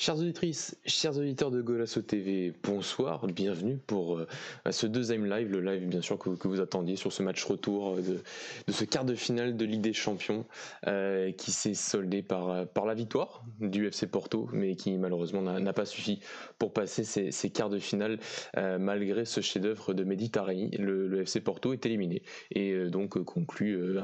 Chers auditrices, chers auditeurs de Golasso TV, bonsoir, bienvenue pour euh, ce deuxième live, le live bien sûr que, vous attendiez sur ce match retour de, ce quart de finale de Ligue des Champions euh, qui s'est soldé par, par la victoire du FC Porto, mais qui malheureusement n'a pas suffi pour passer ces, quarts de finale euh, malgré ce chef-d'œuvre de Méditerranée. Le, le, FC Porto est éliminé et donc conclut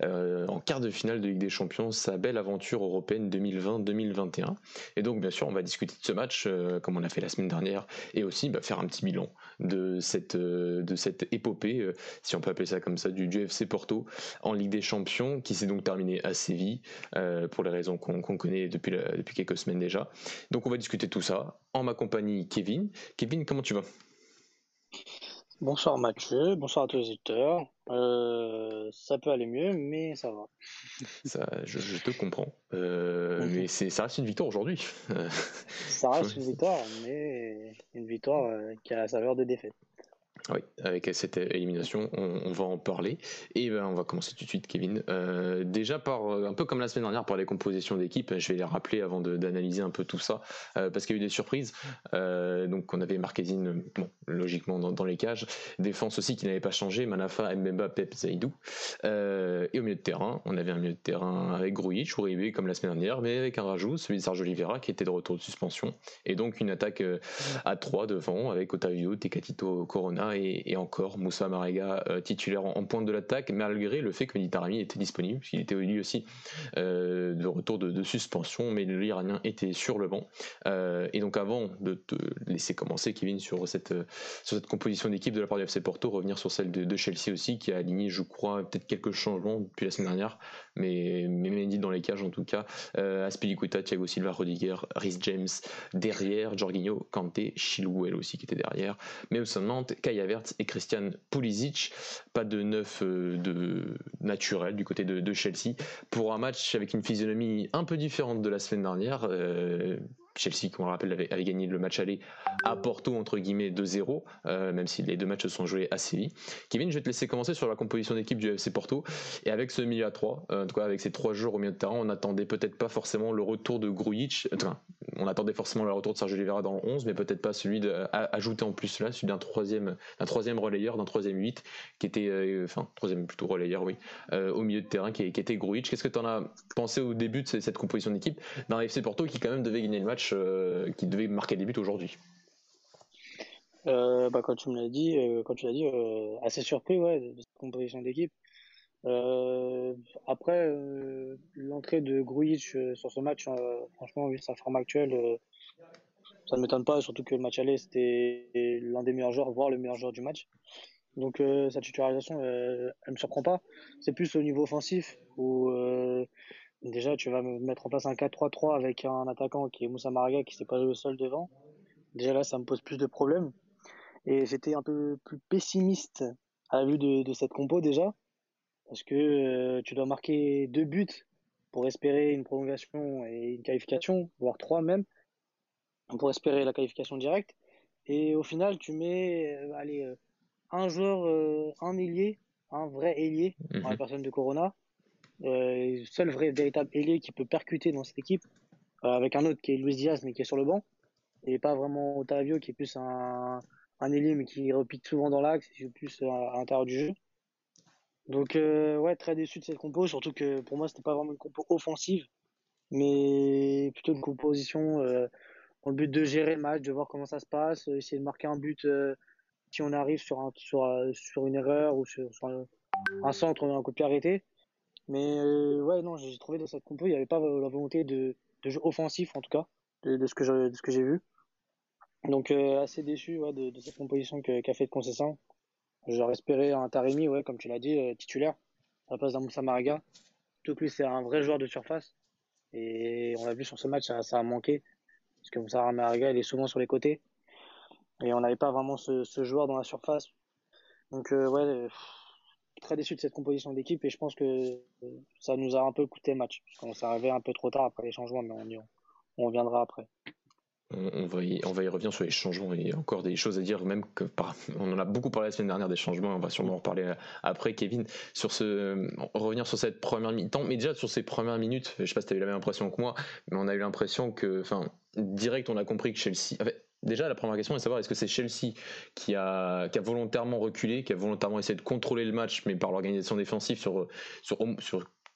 en quart de finale de Ligue des Champions sa belle aventure européenne 2020-2021. Et donc bien sûr on va discuter de ce match, euh, comme on a fait la semaine dernière, et aussi bah, faire un petit bilan de cette, euh, de cette épopée, euh, si on peut appeler ça comme ça, du, UFC Porto en Ligue des Champions, qui s'est donc terminée à Séville, pour les raisons qu'on connaît depuis, depuis quelques semaines déjà. Donc on va discuter de tout ça en ma compagnie Kevin. Kevin, comment tu vas? Bonsoir Mathieu, bonsoir à tous les auditeurs. Ça peut aller mieux, mais ça va. Ça, je, te comprends. Euh, mais c'est, ça reste une victoire aujourd'hui. ça reste une victoire, mais une victoire euh, qui a la saveur de défaite. Oui, avec cette élimination, on, va en parler. Et ben, on va commencer tout de suite, Kevin. Euh, déjà, par, euh, un peu comme la semaine dernière, par les compositions d'équipe, je vais les rappeler avant d'analyser un peu tout ça, euh, parce qu'il y a eu des surprises. donc, on avait Marquezine, bon, logiquement, dans, les cages. Défense aussi qui n'avait pas changé, Manafa, Mbemba, Pep, Zaidou. et au milieu de terrain, on avait un milieu de terrain avec Grujic, Uribe, comme la semaine dernière, mais avec un rajout, celui de Sergio Oliveira, qui était de retour de suspension. Et donc, une attaque à 3 devant, avec Otavio, Tecatito, Corona et, encore Moussa Marega euh, titulaire en, pointe de l'attaque, malgré le fait que Meditarami était disponible, puisqu'il était lui aussi euh, de retour de, suspension, mais l'Iranien était sur le banc. Euh, et donc avant de te laisser commencer, Kevin, sur cette, sur cette composition d'équipe de la part du FC Porto, revenir sur celle de, Chelsea aussi, qui a aligné, je crois, peut-être quelques changements depuis la semaine dernière, mais, mais Mendy dans les cages en tout cas. Aspilicueta, Thiago Silva, Rodiger, Rhys James derrière, Jorginho, Kanté, Chilwell aussi qui était derrière, mais au sein Et Christian Pulisic. Pas de neuf euh, de naturel du côté de, Chelsea pour un match avec une physionomie un peu différente de la semaine dernière. Euh, Chelsea, comme on le rappelle, avait, gagné le match aller à Porto, entre guillemets, 2-0, euh, même si les deux matchs se sont joués à Séville. Kevin, je vais te laisser commencer sur la composition d'équipe du FC Porto. Et avec ce milieu à 3, en tout cas avec ces trois joueurs au milieu de terrain, on n'attendait peut-être pas forcément le retour de Grujic. Enfin, on attendait forcément le retour de Sergio Oliveira dans le 11, mais peut-être pas celui d'ajouter en plus là, celui d'un troisième, d'un troisième relayeur, d'un troisième 8, qui était, euh, enfin, troisième plutôt relayeur, oui, euh, au milieu de terrain, qui, était Grujic. Qu'est-ce que tu en as pensé au début de cette composition d'équipe d'un FC Porto qui quand même devait gagner le match, euh, qui devait marquer les buts aujourd'hui bah, quand tu me l'as dit, quand tu l'as dit, assez surpris ouais, de cette composition d'équipe. après, l'entrée de Grujic sur ce match, franchement, vu sa forme actuelle, ça ne m'étonne pas, surtout que le match aller, c'était l'un des meilleurs joueurs, voire le meilleur joueur du match. Donc euh, sa titularisation, euh, elle me surprend pas. C'est plus au niveau offensif où euh, déjà tu vas mettre en place un 4-3-3 avec un attaquant qui est Moussa Maraga qui s'est pas joué seul devant. Déjà là, ça me pose plus de problèmes. Et j'étais un peu plus pessimiste à la vue de, de cette compo déjà, parce que euh, tu dois marquer deux buts pour espérer une prolongation et une qualification, voire trois même pour espérer la qualification directe. Et au final, tu mets euh, allez, euh, un joueur, euh, un ailier, un vrai ailier, dans la mhm. personne de Corona. Seul vrai véritable ailier qui peut percuter dans cette équipe, avec un autre qui est Luis Diaz, mais qui est sur le banc. Et pas vraiment Otavio, qui est plus un, un ailier, mais qui repique souvent dans l'axe, et plus à, l'intérieur du jeu. Donc, ouais, très déçu de cette compo, surtout que pour moi, c'était pas vraiment une compo offensive, mais plutôt une composition dans le but de gérer le match, de voir comment ça se passe, euh, essayer de marquer un but euh, si on arrive sur, un, sur, euh, une erreur ou sur, un, centre, on a un coup de pied arrêté. Mais ouais, non, j'ai trouvé dans cette compo, il n'y avait pas la volonté de, de jeu offensif en tout cas, de, ce que j'ai vu. Donc assez déçu de, cette composition qu'a fait de Concession. J'aurais espéré un Taremi, ouais, comme tu l'as dit, titulaire, à la place d'un Moussa Maraga. Tout lui, c'est un vrai joueur de surface. Et on l'a vu sur ce match, ça, a manqué parce que Moussa Marega, il est souvent sur les côtés. Et on n'avait pas vraiment ce, joueur dans la surface. Donc, euh, ouais, très déçu de cette composition d'équipe et je pense que ça nous a un peu coûté match. Qu'on s'est arrivé un peu trop tard après les changements, mais on, on reviendra après. On, va y, on va y revenir sur les changements. Il y a encore des choses à dire, même que on en a beaucoup parlé la semaine dernière des changements. On va sûrement en reparler après, Kevin. Sur ce, revenir sur cette première mi-temps, mais déjà sur ces premières minutes, je sais pas si tu avais la même impression que moi, mais on a eu l'impression que, enfin, direct, on a compris que Chelsea. Déjà, la première question est de savoir est-ce que c'est Chelsea qui a, volontairement reculé, qui a volontairement essayé de contrôler le match, mais par l'organisation défensive sur,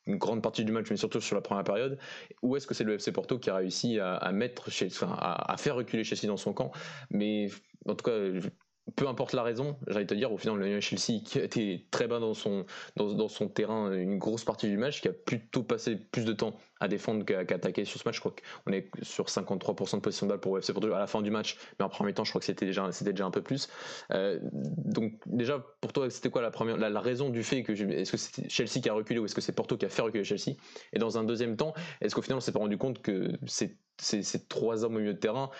une grande partie du match, mais surtout sur la première période, ou est-ce que c'est le FC Porto qui a réussi à, à, faire reculer Chelsea dans son camp? Mais en tout cas, peu importe la raison, j'allais te dire, au final, le Chelsea qui a été très bas dans son, dans, son terrain une grosse partie du match, qui a plutôt passé plus de temps à défendre qu'à attaquer sur ce match. Je crois qu'on est sur 53% de position de balle pour FC Porto à la fin du match, mais en premier temps, je crois que c'était déjà, c'était déjà un peu plus. Euh, donc, déjà, pour toi, c'était quoi la, première, la, raison du fait que est-ce que c'est Chelsea qui a reculé ou est-ce que c'est Porto qui a fait reculer Chelsea? Et dans un deuxième temps, est-ce qu'au final, on s'est pas rendu compte que ces trois hommes au milieu de terrain,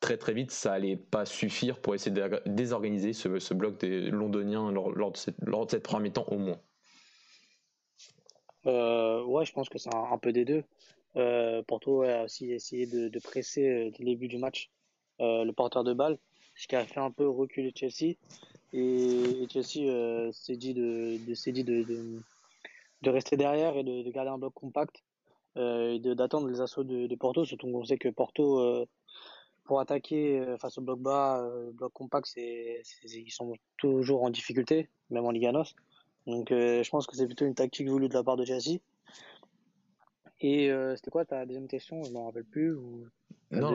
très très vite, ça allait pas suffire pour essayer de désorganiser ce, bloc des Londoniens lors, de, cette, lors de cette première mi-temps au moins. Euh, ouais, je pense que c'est un, peu des deux. Euh, Porto a aussi essayé de, presser euh, dès le début du match le porteur de balle, ce qui a fait un peu reculer Chelsea. Et, Chelsea s'est dit, de, dit de, de, rester derrière et de, garder un bloc compact et d'attendre les assauts de, Porto, surtout qu'on sait que Porto pour attaquer euh, face au bloc bas, euh, bloc compact, c'est, ils sont toujours en difficulté, même en Liga NOS. Donc euh, je pense que c'est plutôt une tactique voulue de la part de Chelsea. Et c'était quoi ta deuxième question? Je m'en rappelle plus. Non,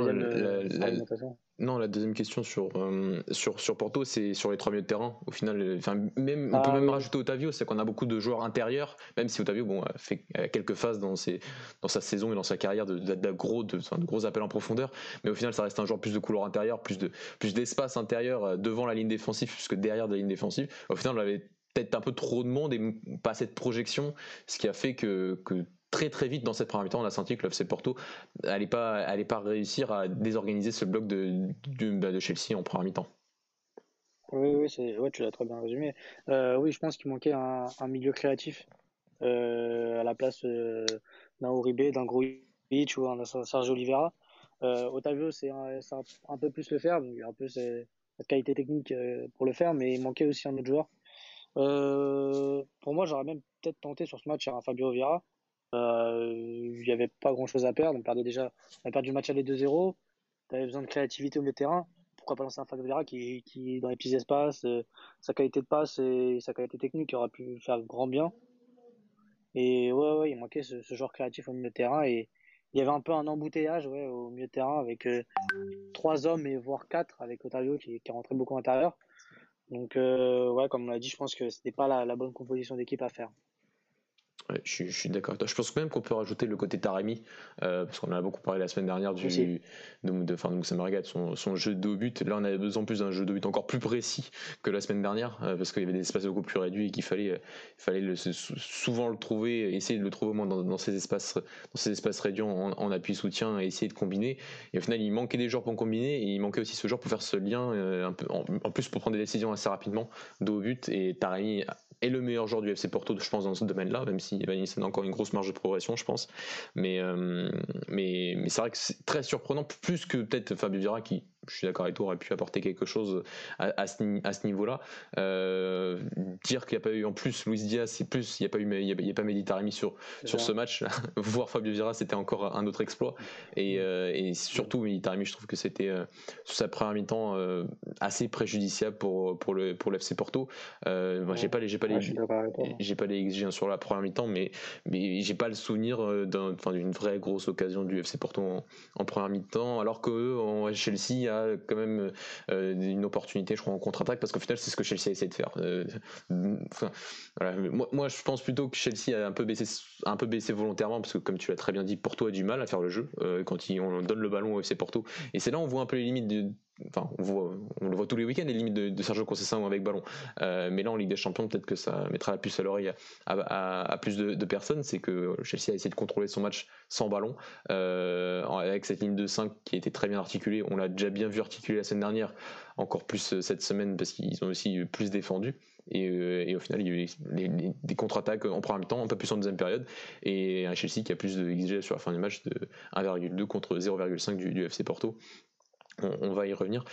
non, la deuxième question sur, euh, sur, sur Porto, c'est sur les trois milieux de terrain. Au final, euh, enfin, même, on peut ah même rajouter Otavio, c'est qu'on a beaucoup de joueurs intérieurs, même si Otavio bon, a fait quelques phases dans, ses, dans sa saison et dans sa carrière de, de, gros, de, gros appels en profondeur. Mais au final, ça reste un joueur plus de couloir intérieur, plus, de, plus d'espace intérieur euh, devant la ligne défensive, plus que derrière la ligne défensive. Au final, on avait peut-être un peu trop de monde et pas assez de projection, ce qui a fait que, que très très vite dans cette première mi-temps, on a senti que l'FC Porto n'allait pas, pas réussir à désorganiser ce bloc de, bah, de, Chelsea en première mi-temps. Oui, oui ouais, tu l'as très bien résumé. Euh, oui, je pense qu'il manquait un, milieu créatif euh, à la place euh, d'un Uribe, d'un Grujic ou d'un Sergio Oliveira. Otavio, c'est un, un, peu plus le faire, donc un peu cette qualité technique pour le faire, mais il manquait aussi un autre joueur. pour moi, j'aurais même peut-être tenté sur ce match un Fabio Vieira, euh, il n'y avait pas grand chose à perdre. On perdait déjà, on a perdu le match à 2-0. Tu avais besoin de créativité au milieu de terrain. Pourquoi pas lancer un Fabio qui, qui, dans les petits espaces, euh, sa qualité de passe et sa qualité technique aurait pu faire grand bien. Et ouais, ouais, il manquait ce, genre créatif au milieu de terrain. Et il y avait un peu un embouteillage au milieu de terrain avec euh, trois hommes et voire quatre avec Otario qui, rentrait beaucoup à l'intérieur. Donc, ouais, comme on l'a dit, je pense que c'était pas la bonne composition d'équipe à faire je, suis d'accord Je pense même qu'on peut rajouter le côté Taremi, euh, parce qu'on en a beaucoup parlé la semaine dernière du, de, de, de, son, son, jeu de but. Là, on avait besoin plus d'un jeu de but encore plus précis que la semaine dernière, euh, parce qu'il y avait des espaces beaucoup plus réduits et qu'il fallait, fallait le, souvent le trouver, essayer de le trouver au moins dans, ces, espaces, dans ces espaces réduits en, appui soutien et essayer de combiner. Et au final, il manquait des joueurs pour combiner et il manquait aussi ce joueur pour faire ce lien, euh, un peu, en, plus pour prendre des décisions assez rapidement de haut but. Et Taremi est le meilleur joueur du FC Porto, je pense, dans ce domaine-là, même si Evan a encore une grosse marge de progression, je pense. Mais, euh, mais, mais c'est vrai que c'est très surprenant, plus que peut-être Fabio Vieira qui je suis d'accord avec toi, aurait pu apporter quelque chose à, ce, niveau-là. Euh, dire qu'il n'y a pas eu en plus Luis Diaz, c'est plus, il n'y a pas eu, il y a, pas sur sur ce match. Voir Fabio Vieira, c'était encore un autre exploit. Et, euh, et surtout Meditaremi, je trouve que c'était euh, sa première mi-temps assez préjudiciable pour pour le pour l'FC Porto. j'ai pas les j'ai pas les j'ai pas les XG sur la première mi-temps, mais mais j'ai pas le souvenir d'une vraie grosse occasion du FC Porto en, en première mi-temps, alors que en Chelsea quand même euh, une opportunité, je crois, en contre-attaque, parce qu'au final, c'est ce que Chelsea a essayé de faire. Euh, moi, je pense plutôt que Chelsea a un peu baissé, un peu baissé volontairement, parce que comme tu l'as très bien dit, Porto a du mal à faire le jeu euh, quand on donne le ballon au FC Porto. Et c'est là on voit un peu les limites de, Enfin, on, le voit tous les week-ends, les limites de, Sergio Conceição avec ballon. mais là, en Ligue des Champions, peut-être que ça mettra la puce à l'oreille à, plus de, personnes. C'est que Chelsea a essayé de contrôler son match sans ballon, avec cette ligne de 5 qui était très bien articulée. On l'a déjà bien vu articuler la semaine dernière, encore plus euh, cette semaine parce qu'ils ont aussi plus défendu. Et, euh, au final, il y a eu des contre-attaques en premier temps, un peu plus en deuxième période. Et un Chelsea qui a plus de sur la fin du match de 1,2 contre 0,5 du, FC Porto. On, va y revenir.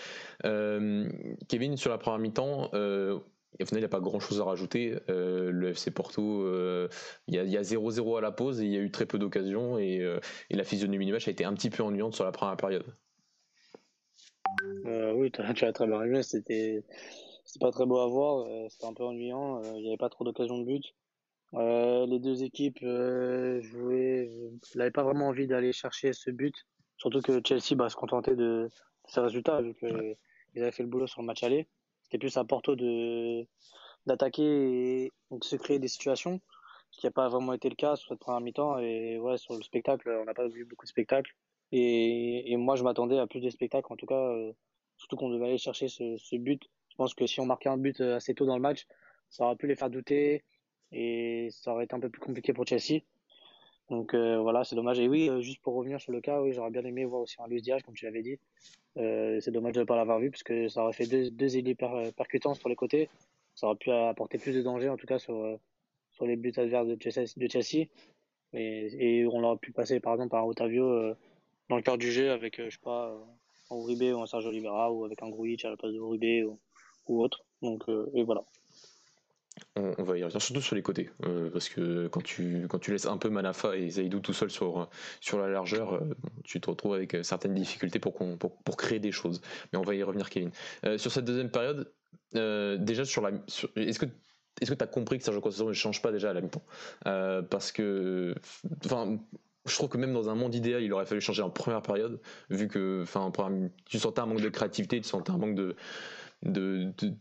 Euh, Kevin, sur la première mi-temps, il n'y a pas grand chose à rajouter. le FC Porto, il y a 0-0 à la pause et il y a eu très peu d'occasions. Et, la physionomie du match a été un petit peu ennuyante sur la première période. oui, tu as, très bien résumé. C'était pas très beau à voir. C'était un peu ennuyant. Il n'y avait pas trop d'occasions de but. les deux équipes n'avaient pas vraiment envie d'aller chercher ce but. Surtout que Chelsea bah, se contentait de, ces résultats vu qu'ils avaient fait le boulot sur le match aller. C'était plus à Porto de d'attaquer et de se créer des situations, ce qui n'a pas vraiment été le cas sur cette première mi-temps. Et ouais, sur le spectacle, on n'a pas vu beaucoup de spectacles. Et, et moi, je m'attendais à plus de spectacles, en tout cas, euh, surtout qu'on devait aller chercher ce, ce, but. Je pense que si on marquait un but euh, assez tôt dans le match, ça aurait pu les faire douter et ça aurait été un peu plus compliqué pour Chelsea. Donc euh, voilà, c'est dommage. Et oui, euh, juste pour revenir sur le cas, oui, j'aurais bien aimé voir aussi un Luis Diaz, comme tu l'avais dit. Euh, c'est dommage de ne pas l'avoir vu, parce que ça aurait fait deux, deux élites percutants sur les côtés. Ça aurait pu apporter plus de danger, en tout cas, sur, sur les buts adverses de Chelsea. De. Et, on aurait pu passer, par exemple, par Otavio dans le cœur du jeu avec, je sais pas, un Uribe ou un Sergio Oliveira, ou avec un Grujic à la place de Uribe ou, ou autre. Donc, et voilà on, va y revenir surtout sur les côtés euh, parce que quand tu quand tu laisses un peu Manafa et Zaidou tout seul sur sur la largeur euh, tu te retrouves avec euh, certaines difficultés pour, pour, créer des choses. Mais on va y revenir Kevin. Sur cette deuxième période déjà sur la est-ce que est-ce que tu as compris que Sergio Conceição ne change pas déjà à la mi-temps? Parce que enfin je trouve que même dans un monde idéal, il aurait fallu changer en première période, vu que, enfin, tu sentais un manque de créativité, tu sentais un manque de, de, de,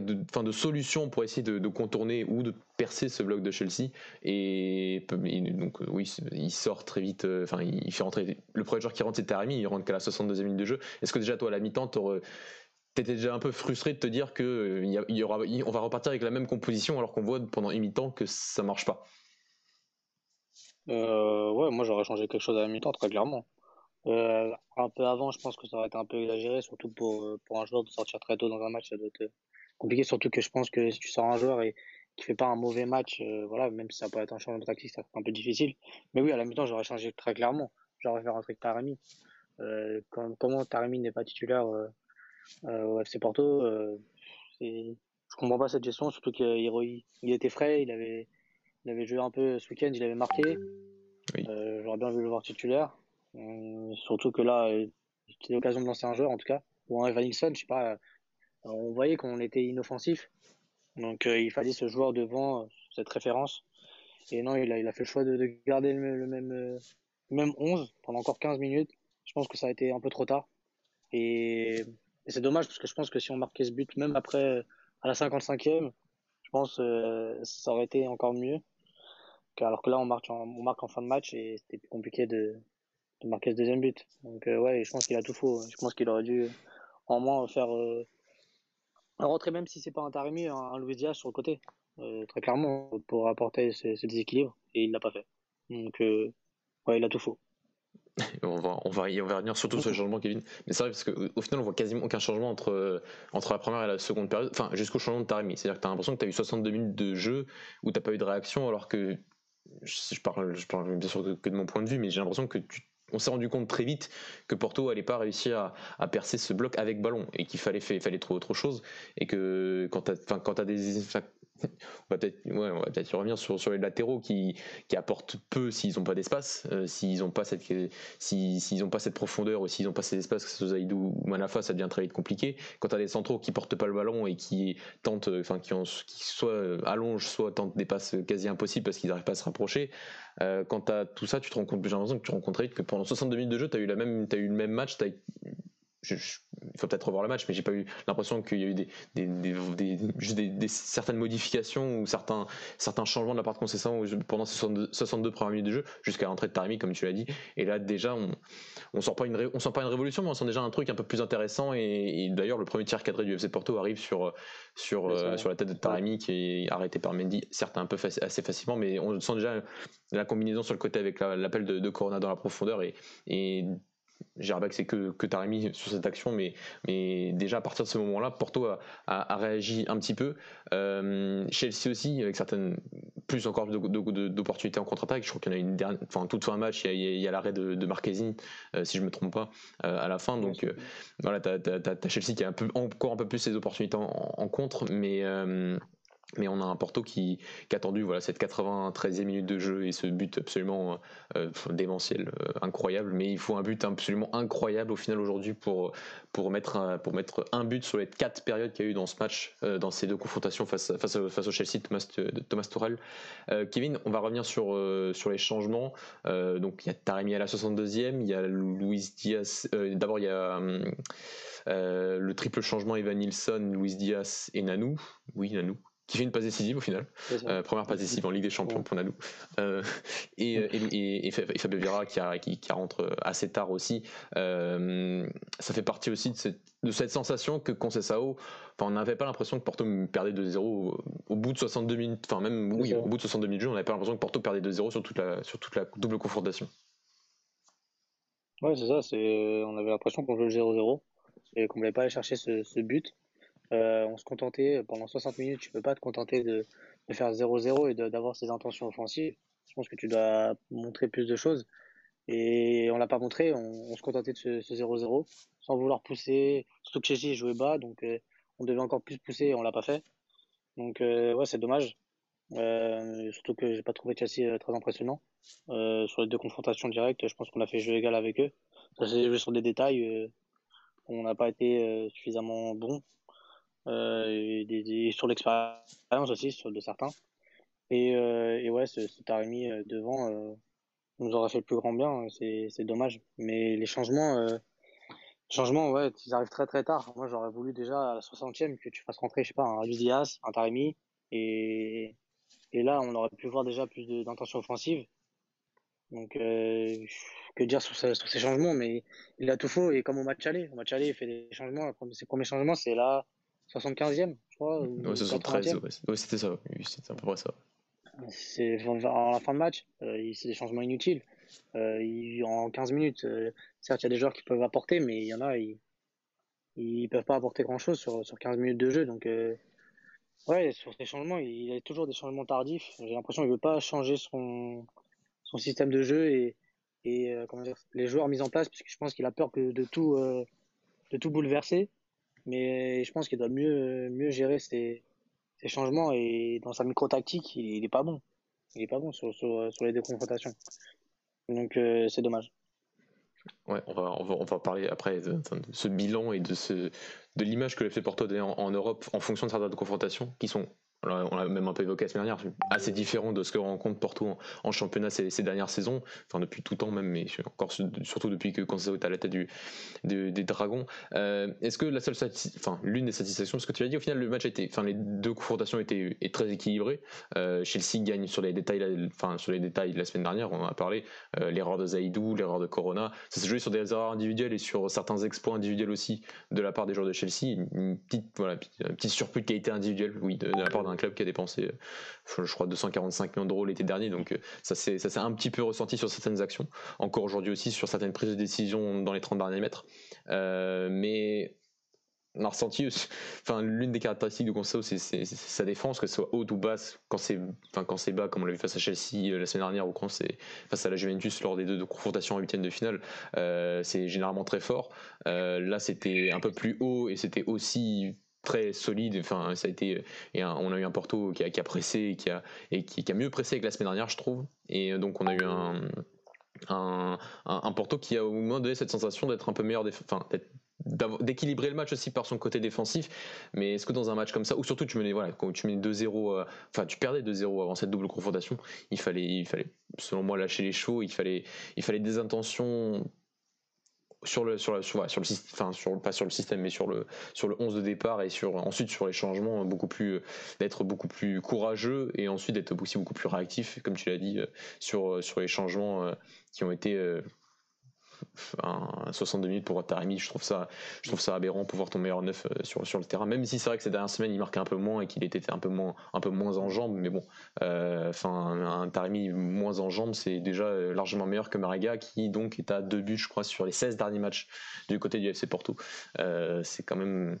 de, de solutions pour essayer de, contourner ou de percer ce bloc de Chelsea. Et, donc, oui, il sort très vite. Euh, enfin, il fait rentrer. Le premier joueur qui rentre, c'est Taremi. Il rentre qu'à la 62e minute de jeu. Est-ce que déjà, toi, à la mi-temps, T'étais déjà un peu frustré de te dire que euh, y aura, on va repartir avec la même composition alors qu'on voit pendant une mi-temps que ça marche pas? Euh, ouais, moi j'aurais changé quelque chose à la mi-temps très clairement. Euh, un peu avant, je pense que ça aurait été un peu exagéré, surtout pour, euh, pour un joueur de sortir très tôt dans un match, ça doit être euh, compliqué. Surtout que je pense que si tu sors un joueur et qui fait pas un mauvais match, voilà, même si ça peut être un changement de tactique, ça un peu difficile. Mais oui, à la mi-temps, j'aurais changé très clairement. J'aurais fait rentrer Taremi. Euh, comment Taremi n'est pas titulaire au FC Porto, je comprends pas cette gestion, surtout qu'il il était frais, il avait, il avait joué un peu ce week-end, il avait marqué. j'aurais bien vu le voir titulaire. Euh, surtout que là, euh, c'était l'occasion de lancer un joueur en tout cas, ou un Evanilson, je sais pas. Euh, on voyait qu'on était inoffensif, donc il fallait ce joueur devant, cette référence. Et non, il a, il a fait le choix de, de garder le, même, même 11 pendant encore 15 minutes. Je pense que ça a été un peu trop tard. Et, c'est dommage parce que je pense que si on marquait ce but, même après, à la 55e, je pense que ça aurait été encore mieux. Alors que là, on marque on marque en fin de match et c'était plus compliqué de, de marquer ce deuxième but. Donc euh, ouais, je pense qu'il a tout faux. Je pense qu'il aurait dû en moins faire euh, rentrer même si c'est pas un Taremi, un, un Louis Diaz sur le côté, euh, très clairement pour apporter ce, déséquilibre et il l'a pas fait. Donc euh, ouais, il a tout faux. on va, on, va, on va revenir surtout sur le changement, Kevin. Mais c'est vrai, parce qu'au final, on voit quasiment aucun changement entre, entre la première et la seconde période, enfin, jusqu'au changement de Taremi. C'est-à-dire que tu as l'impression que tu as eu 62 minutes de jeu où tu pas eu de réaction, alors que je parle, je parle bien sûr que de mon point de vue, mais j'ai l'impression que tu on s'est rendu compte très vite que Porto n'allait pas réussir à, percer ce bloc avec ballon et qu'il fallait, fallait trouver autre chose et que quand tu as, des on va peut-être ouais, peut-être revenir sur, les latéraux qui, qui apportent peu s'ils n'ont pas d'espace, euh, s'ils n'ont pas cette ont pas cette profondeur ou s'ils n'ont pas cet espace que ce soit Zaidou ou Manafa, ça devient très vite compliqué. Quand tu as des centraux qui portent pas le ballon et qui tentent enfin qui, qui soit allongent soit tentent des passes quasi impossibles parce qu'ils n'arrivent pas à se rapprocher, euh, quand tu as tout ça, tu te rends compte, j'ai l'impression que tu rencontres vite que pendant 62 minutes de jeu, tu as eu la même as eu le même match, as il faut peut-être revoir le match, mais j'ai pas eu l'impression qu'il y a eu des, des, des, juste des, certaines modifications ou certains, certains changements de la part de Concession pendant ces 62, premières minutes de jeu jusqu'à l'entrée de Taremi, comme tu l'as dit. Et là, déjà, on, on sent pas une, on sent pas une révolution, mais on sent déjà un truc un peu plus intéressant. Et, d'ailleurs, le premier tir cadré du FC Porto arrive sur, sur, euh, sur la tête de Taremi qui est arrêté par Mendy, certes un peu assez facilement, mais on sent déjà la combinaison sur le côté avec l'appel de, de, Corona dans la profondeur et, et que c'est que, que Taremi sur cette action, mais, mais déjà à partir de ce moment-là, Porto a, a, réagi un petit peu. Euh, Chelsea aussi, avec certaines plus encore d'opportunités en contre-attaque. Je crois qu'il y en a une dernière, enfin toute fin match, il y a, l'arrêt de, de Marquezine, si je me trompe pas, à la fin. Donc voilà, t'as as, Chelsea qui a un peu, encore un peu plus ses opportunités en, en contre, mais mais on a un Porto qui, qui, a attendu voilà, cette 93e minute de jeu et ce but absolument euh, démentiel, euh, incroyable. Mais il faut un but absolument incroyable au final aujourd'hui pour, pour, mettre, pour mettre un but sur les quatre périodes qu'il y a eu dans ce match, euh, dans ces deux confrontations face, face, au Chelsea de Thomas, Thomas Kevin, on va revenir sur, sur les changements. donc il y a Taremi à la 62e, il y a Luis Diaz. D'abord, il y a. le triple changement Evan Nilsson, Luis Diaz et Nanou. Oui, Nanou qui fait une passe décisive au final. Euh, première passe décisive en Ligue des Champions pour Nanou. Euh, et, et, et, Fabio Vieira qui, qui, qui, rentre assez tard aussi. Euh, ça fait partie aussi de cette, de cette sensation que enfin, on n'avait pas l'impression que Porto perdait 2-0 au, bout de 62 minutes, enfin même oui, au bout de 62 minutes on n'avait pas l'impression que Porto perdait 2-0 sur toute la sur toute la double confrontation. Ouais, c'est ça, c'est on avait l'impression qu'on jouait 0-0 et qu'on ne voulait pas aller chercher ce, ce but. Euh, on se contentait, pendant 60 minutes, tu peux pas te contenter de, de faire 0-0 et d'avoir ces intentions offensives. Je pense que tu dois montrer plus de choses. Et on l'a pas montré, on, se contentait de ce 0-0 sans vouloir pousser. Surtout que Chelsea jouait bas, donc euh, on devait encore plus pousser et on l'a pas fait. Donc euh, ouais, c'est dommage. Euh, surtout que j'ai pas trouvé Chelsea très impressionnant. sur les deux confrontations directes, je pense qu'on a fait jeu égal avec eux. Ça s'est joué sur des détails. on n'a pas été suffisamment bon euh, et, sur l'expérience aussi sur de certains. Et, euh, et ouais, ce, ce Taremi euh, devant nous aurait fait le plus grand bien. Hein, c'est dommage. Mais les changements, changements, ouais, ils arrivent très très tard. Moi, j'aurais voulu déjà à la 60e que tu fasses rentrer, je sais pas, un Ludias, un Taremi. Et, et là, on aurait pu voir déjà plus d'intention offensive. Donc, que dire sur, sur, ces changements Mais il a tout faux. Et comme au match aller, au match aller, il fait des changements. Ses premiers changements, c'est là, 75e, je crois. Ouais, 73, ouais, c'était ça, oui, c'était à peu près ça. C'est à la fin de match, euh, c'est des changements inutiles. Euh, il, en 15 minutes, euh, certes, il y a des joueurs qui peuvent apporter, mais il y en a, ils, ils peuvent pas apporter grand chose sur, sur 15 minutes de jeu. Donc, ouais, sur ces changements, il y a toujours des changements tardifs. J'ai l'impression qu'il veut pas changer son, son système de jeu et, et comment dire, les joueurs mis en place, puisque je pense qu'il a peur que de tout, de tout bouleverser. Mais je pense qu'il doit mieux, mieux gérer ses, ses, changements et dans sa micro-tactique, il, n'est pas bon. Il est pas bon sur, sur, les deux confrontations. Donc euh, c'est dommage. Ouais, on va, on va, on va, parler après de, ce bilan et de, de l'image que le fait Porto en, en Europe en fonction de certaines confrontations qui sont on l'a même un peu évoqué la semaine dernière, assez différent de ce que rencontre Porto en, championnat ces, dernières saisons, enfin depuis tout temps même, mais encore surtout depuis que Conseil est à la tête des Dragons. Euh, est-ce que la seule enfin l'une des satisfactions, parce que tu as dit au final le match a été, enfin les deux confrontations étaient très équilibrées. Euh, Chelsea gagne sur les détails, enfin sur les détails la semaine dernière, on en a parlé, euh, l'erreur de Zaidou, l'erreur de Corona, ça s'est joué sur des erreurs individuelles et sur certains exploits individuels aussi de la part des joueurs de Chelsea, une petite voilà, un petit surplus de qualité individuelle, oui, de, de la part un club qui a dépensé, euh, je crois, 245 millions d'euros l'été dernier. Donc euh, ça s'est un petit peu ressenti sur certaines actions. Encore aujourd'hui aussi sur certaines prises de décision dans les 30 derniers mètres. Euh, mais on a ressenti enfin, l'une des caractéristiques du Conseil, c'est sa défense, que ce soit haute ou basse, quand c'est enfin, bas, comme on l'a vu face à Chelsea la semaine dernière, ou quand c'est face à la Juventus lors des deux, confrontations en huitième de finale, c'est généralement très fort. là, c'était un peu plus haut et c'était aussi très solide. Enfin, ça a été, et on a eu un Porto qui a, qui a pressé et qui a, et qui, a mieux pressé que la semaine dernière, je trouve. Et donc, on a eu un, un, un, Porto qui a au moins donné cette sensation d'être un peu meilleur, enfin, d'équilibrer le match aussi par son côté défensif. Mais est-ce que dans un match comme ça, ou surtout tu menais, voilà, quand tu menais 2-0, euh, enfin, tu perdais 2-0 avant cette double confrontation, il fallait, il fallait, selon moi, lâcher les chevaux, il fallait, il fallait des intentions sur le sur le sur, le enfin sur pas sur le système mais sur le sur le 11 de départ et sur ensuite sur les changements beaucoup plus d'être beaucoup plus courageux et ensuite d'être aussi beaucoup plus réactif comme tu l'as dit euh, sur sur les changements euh, qui ont été euh, 62 minutes pour Taremi, je trouve ça, je trouve ça aberrant pour voir ton meilleur neuf euh, sur, sur le terrain. Même si c'est vrai que ces dernières semaines il marquait un peu moins et qu'il était un peu moins, un peu moins en jambes, mais bon, euh, enfin un Taremi moins en jambes, c'est déjà euh, largement meilleur que Mariga qui donc est à deux buts, je crois, sur les 16 derniers matchs du côté du FC Porto. c'est quand même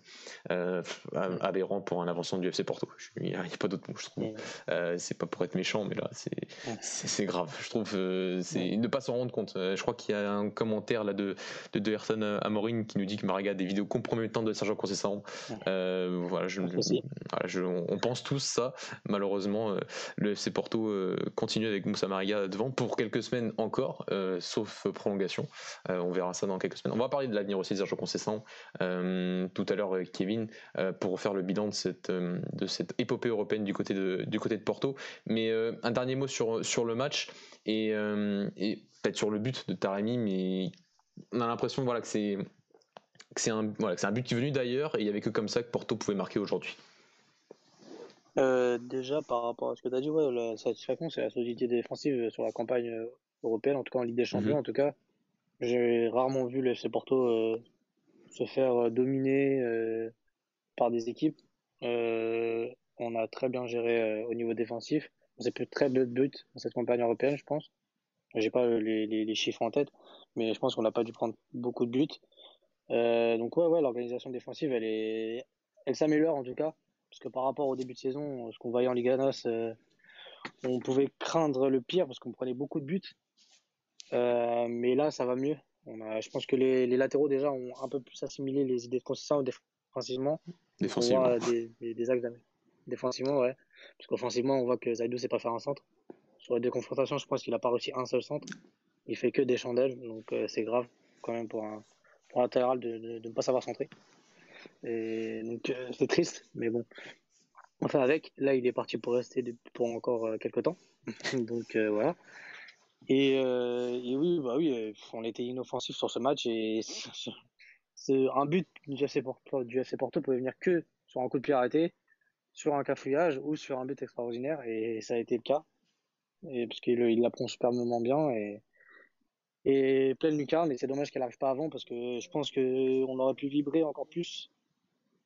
aberrant pour un avançant du FC Porto. Il n'y a, pas d'autre mot, je trouve. c'est pas pour être méchant, mais là c'est grave. Je trouve c'est ne pas s'en rendre compte. je crois qu'il y a un commentaire là de, de, de Ayrton Amorim qui nous dit que Mariga a des vidéos compromettantes de Sergio Conceição. Euh, voilà, je, je, on pense tous ça. Malheureusement, euh, le FC Porto euh, continue avec Moussa Mariga devant pour quelques semaines encore, sauf prolongation. on verra ça dans quelques semaines. On va parler de l'avenir aussi de Sergio Conceição tout à l'heure, Kevin, pour faire le bilan de cette, de cette épopée européenne du côté de, du côté de Porto. Mais un dernier mot sur, sur le match et, et peut-être sur le but de Taremi, mais on a l'impression voilà, que c'est un, voilà, un but qui est venu d'ailleurs et il n'y avait que comme ça que Porto pouvait marquer aujourd'hui. Euh, déjà, par rapport à ce que tu as dit, ouais, la satisfaction, c'est la solidité défensive sur la campagne euh, européenne, en tout cas en Ligue des Champions. Mhm. En tout cas, j'ai rarement vu le FC Porto euh, se faire dominer par des équipes. on a très bien géré au niveau défensif. On s'est plus très peu de buts dans cette campagne européenne, je pense. J'ai pas les, les, les, chiffres en tête, mais je pense qu'on n'a pas dû prendre beaucoup de buts. Euh, donc ouais, ouais, l'organisation défensive, elle est, elle s'améliore en tout cas, parce que par rapport au début de saison, ce qu'on voyait en Liga NOS, euh, on pouvait craindre le pire parce qu'on prenait beaucoup de buts. Euh, mais là, ça va mieux. On a, je pense que les, les, latéraux déjà ont un peu plus assimilé les idées de Conceição défensivement. Défensivement. Voit des, des, axes défensivement, ouais. Parce qu'offensivement, on voit que Zaidou sait pas faire un centre. Sur les deux confrontations, je pense qu'il a pas réussi un seul centre. Il fait que des chandelles, donc c'est grave quand même pour un, pour latéral de, ne pas savoir centrer. Et donc euh, c'est triste, mais bon. Enfin avec, là il est parti pour rester pour encore euh, quelques temps. donc euh, voilà. Et, et, oui, bah oui, on était inoffensif sur ce match et c'est un but du FC Porto, du FC Porto pouvait venir que sur un coup de pied arrêté, sur un cafouillage ou sur un but extraordinaire et ça a été le cas. Et parce qu'il il la prend superbement bien et et pleine lucarne. Et c'est dommage qu'elle n'arrive pas avant parce que je pense qu'on aurait pu vibrer encore plus.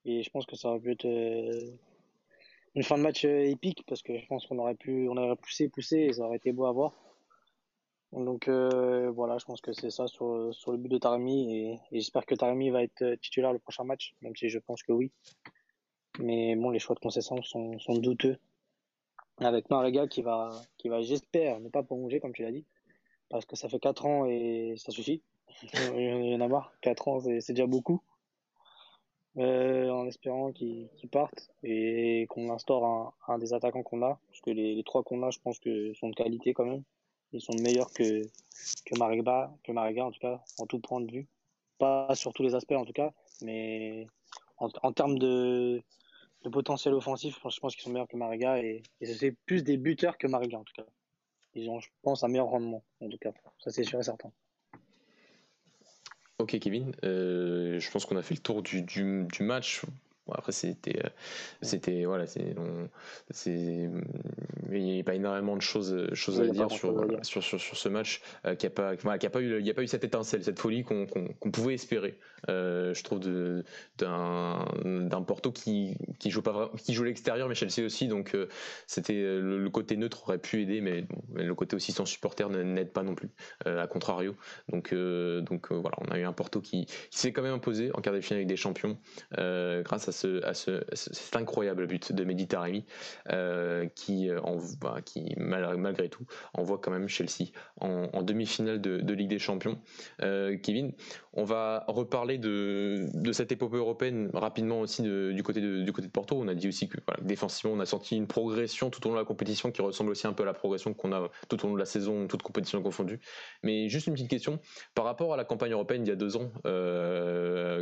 Et je pense que ça aurait pu être euh, une fin de match euh, épique parce que je pense qu'on aurait pu, on aurait poussé, poussé et ça aurait été beau à voir. Donc euh, voilà, je pense que c'est ça sur, sur le but de Taremi et, j'espère que Taremi va être titulaire le prochain match, même si je pense que oui. Mais bon, les choix de concession sont, sont douteux. Avec Marega qui va, qui va j'espère, ne pas prolonger comme tu l'as dit, parce que ça fait 4 ans et ça suffit. Il y en a marre. 4 ans, c'est déjà beaucoup. Euh, en espérant qu'ils partent et qu'on instaure un, des attaquants qu'on a. Parce que les, trois qu'on a, je pense que sont de qualité quand même. Ils sont meilleurs que, que Mariga, que Mariga, en tout cas, en tout point de vue. Pas sur tous les aspects, en tout cas, mais en, termes de, de potentiel offensif, je pense qu'ils sont meilleurs que Mariga et, c'est plus des buteurs que Mariga, en tout cas ils ont, je pense, un meilleur rendement, en tout cas. Ça, c'est sûr et certain. Ok, Kevin. Euh, je pense qu'on a fait le tour du match après, c'était, euh, c'était, voilà, c'est, c'est, il n'y a pas énormément de choses, choses à dire sur, sur, sur, sur, ce match euh, qui a pas, voilà, qui a pas eu, il y a pas eu cette étincelle, cette folie qu'on, qu'on, pouvait espérer. Euh, je trouve de, d'un, d'un Porto qui, qui joue pas qui joue l'extérieur, mais Chelsea aussi, donc euh, c'était le, côté neutre aurait pu aider, mais, le côté aussi sans supporter n'aide pas non plus, à contrario. Donc, donc voilà, on a eu un Porto qui, qui s'est quand même imposé en quart de finale avec des champions grâce à à, ce, cet incroyable but de Méditerranée euh, qui, euh, bah, malgré tout envoie quand même Chelsea en, demi-finale de, Ligue des Champions. Euh, Kevin, on va reparler de, cette épopée européenne rapidement aussi du, côté de, du côté Porto. On a dit aussi que défensivement, on a senti une progression tout au long de la compétition qui ressemble aussi un peu à la progression qu'on a tout au long de la saison, toute compétition confondue. Mais juste une petite question par rapport à la campagne européenne il y a deux ans,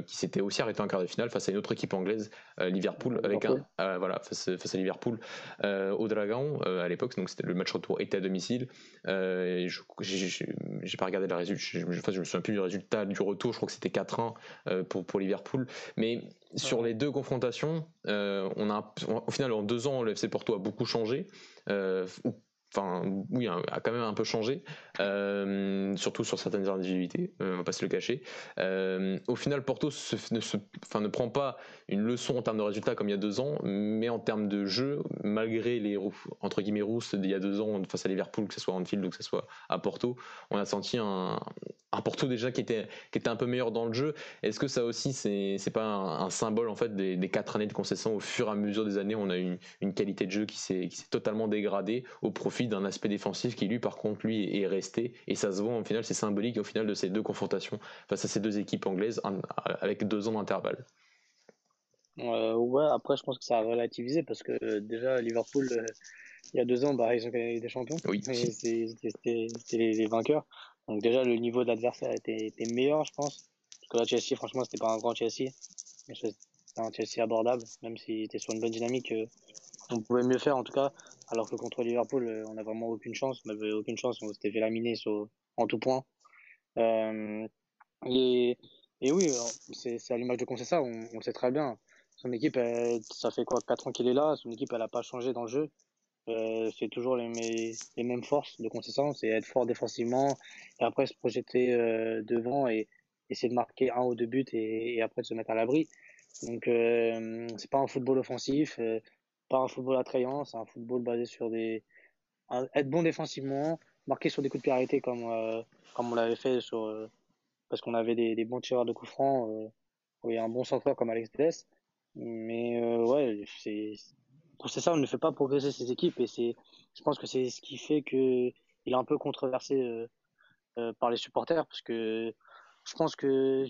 qui s'était aussi arrêtée en quart de finale face à une autre équipe anglaise euh, Liverpool avec un euh, voilà face, à Liverpool euh, au Dragon à l'époque. Donc c'était le match retour était à domicile. Et j'ai pas regardé le résultat. Je, je, je, me souviens plus du résultat du retour. Je crois que c'était 4-1 pour pour Liverpool. Mais sur les deux confrontations on a au final en deux ans le FC Porto a beaucoup changé enfin oui, a quand même un peu changé, euh, surtout sur certaines individualités, euh, on va pas se le cacher. Euh, au final, Porto ne, prend pas une leçon en termes de résultats comme il y a deux ans, mais en termes de jeu, malgré les entre guillemets rousses d'il y a deux ans face à Liverpool, que ce soit en Anfield ou que ce soit à Porto, on a senti un, un Porto déjà qui était, qui était un peu meilleur dans le jeu. Est-ce que ça aussi, c'est, pas un, symbole en fait des, quatre années de concession Au fur et à mesure des années, on a une, une qualité de jeu qui s'est totalement dégradée au profit d'un aspect défensif qui lui, par contre, lui est resté. Et ça se voit au final, c'est symbolique au final de ces deux confrontations face à ces deux équipes anglaises avec deux ans d'intervalle. Euh, ouais, après, je pense que ça a relativisé parce que euh, déjà, Liverpool, euh, il y a deux ans, bah, ils ont gagné des champions. Oui. C'était les, vainqueurs. Donc déjà, le niveau de l'adversaire était, était, meilleur, je pense. Parce que là, Chelsea, franchement, c'était pas un grand Chelsea. Mais c'était un Chelsea abordable, même s'il était sur une bonne dynamique. Euh, on pouvait mieux faire, en tout cas. Alors que contre Liverpool, euh, on n'a vraiment aucune chance. On n'avait aucune chance. On s'était fait laminer en tout point. Euh, et, et oui, c'est à l'image de Concessa, on, on sait très bien. Son équipe, ça fait quoi 4 ans qu'il est là? Son équipe, elle n'a pas changé dans le jeu. Euh, c'est toujours les, les, mêmes forces de concession, c'est être fort défensivement et après se projeter euh, devant et essayer de marquer un ou deux buts et, après de se mettre à l'abri. Donc euh, c'est pas un football offensif, euh, pas un football attrayant, c'est un football basé sur des être bon défensivement, marquer sur des coups de pied arrêtés comme comme on l'avait fait sur parce qu'on avait des, des, bons tireurs de coups francs et un bon centreur comme Alex Telles. Mais ouais, c'est c'est ça, on ne fait pas progresser ses équipes et c'est, je pense que c'est ce qui fait que il est un peu controversé euh, euh, par les supporters parce que je pense que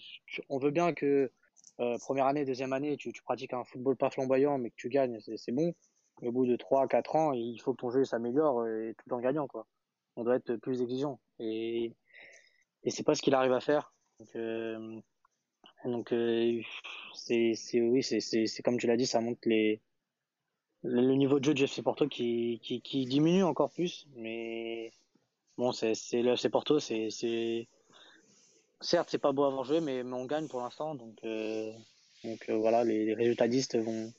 on veut bien que euh, première année, deuxième année, tu, pratiques un football pas flamboyant mais que tu gagnes, c'est bon. Mais au bout de 3 4 ans, il faut que ton jeu s'améliore et tout en gagnant quoi. On doit être plus exigeant et et c'est pas ce qu'il arrive à faire. Donc euh, c'est c'est oui, c'est c'est comme tu l'as dit, ça montre les le niveau de jeu de FC Porto qui, diminue encore plus, mais bon, c'est FC Porto, c'est certes c'est pas beau avoir joué, mais, mais on gagne pour l'instant, donc euh, euh, voilà, les, résultatistes vont